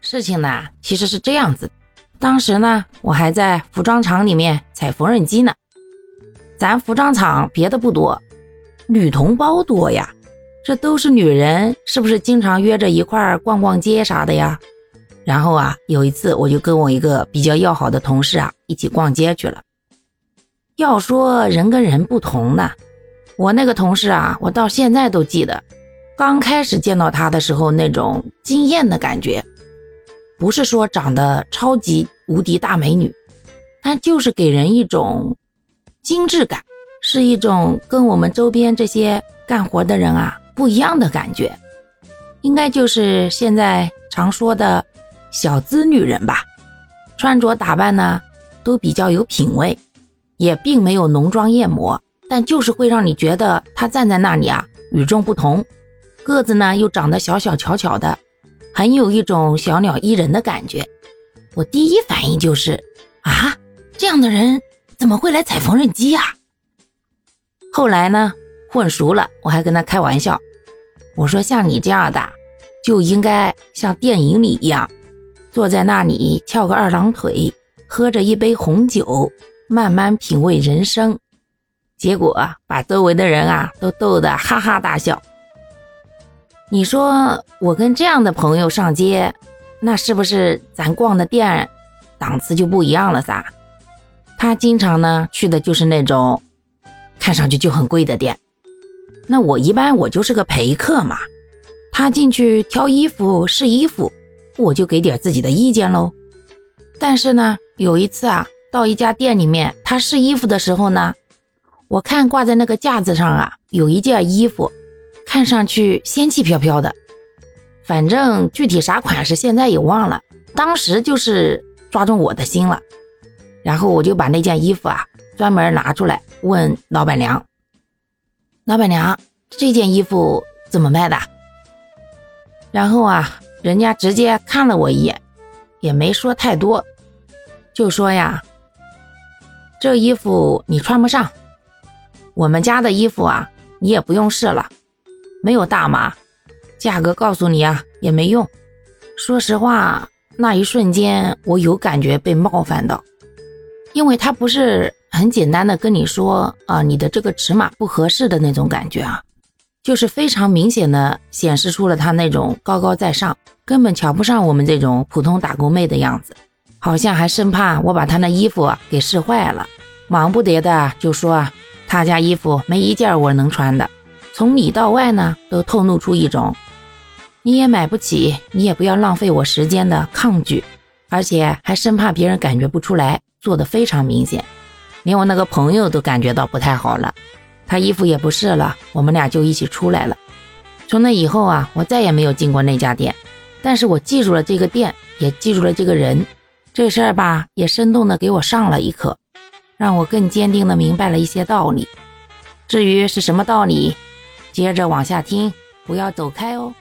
事情呢，其实是这样子。当时呢，我还在服装厂里面踩缝纫机呢。咱服装厂别的不多，女同胞多呀。这都是女人，是不是经常约着一块儿逛逛街啥的呀？然后啊，有一次我就跟我一个比较要好的同事啊一起逛街去了。要说人跟人不同呢，我那个同事啊，我到现在都记得，刚开始见到他的时候那种惊艳的感觉。不是说长得超级无敌大美女，但就是给人一种精致感，是一种跟我们周边这些干活的人啊不一样的感觉，应该就是现在常说的小资女人吧。穿着打扮呢都比较有品味，也并没有浓妆艳抹，但就是会让你觉得她站在那里啊与众不同，个子呢又长得小小巧巧的。很有一种小鸟依人的感觉，我第一反应就是啊，这样的人怎么会来踩缝纫机呀？后来呢，混熟了，我还跟他开玩笑，我说像你这样的就应该像电影里一样，坐在那里翘个二郎腿，喝着一杯红酒，慢慢品味人生。结果把周围的人啊都逗得哈哈大笑。你说我跟这样的朋友上街，那是不是咱逛的店档次就不一样了噻？他经常呢去的就是那种看上去就很贵的店，那我一般我就是个陪客嘛。他进去挑衣服试衣服，我就给点自己的意见喽。但是呢，有一次啊，到一家店里面，他试衣服的时候呢，我看挂在那个架子上啊，有一件衣服。看上去仙气飘飘的，反正具体啥款式现在也忘了，当时就是抓中我的心了。然后我就把那件衣服啊专门拿出来问老板娘：“老板娘，这件衣服怎么卖的？”然后啊，人家直接看了我一眼，也没说太多，就说呀：“这衣服你穿不上，我们家的衣服啊，你也不用试了。”没有大码，价格告诉你啊也没用。说实话，那一瞬间我有感觉被冒犯到，因为他不是很简单的跟你说啊你的这个尺码不合适的那种感觉啊，就是非常明显的显示出了他那种高高在上，根本瞧不上我们这种普通打工妹的样子，好像还生怕我把他那衣服给试坏了，忙不迭的就说啊他家衣服没一件我能穿的。从里到外呢，都透露出一种你也买不起，你也不要浪费我时间的抗拒，而且还生怕别人感觉不出来，做的非常明显，连我那个朋友都感觉到不太好了。他衣服也不试了，我们俩就一起出来了。从那以后啊，我再也没有进过那家店，但是我记住了这个店，也记住了这个人。这事儿吧，也生动的给我上了一课，让我更坚定的明白了一些道理。至于是什么道理？接着往下听，不要走开哦。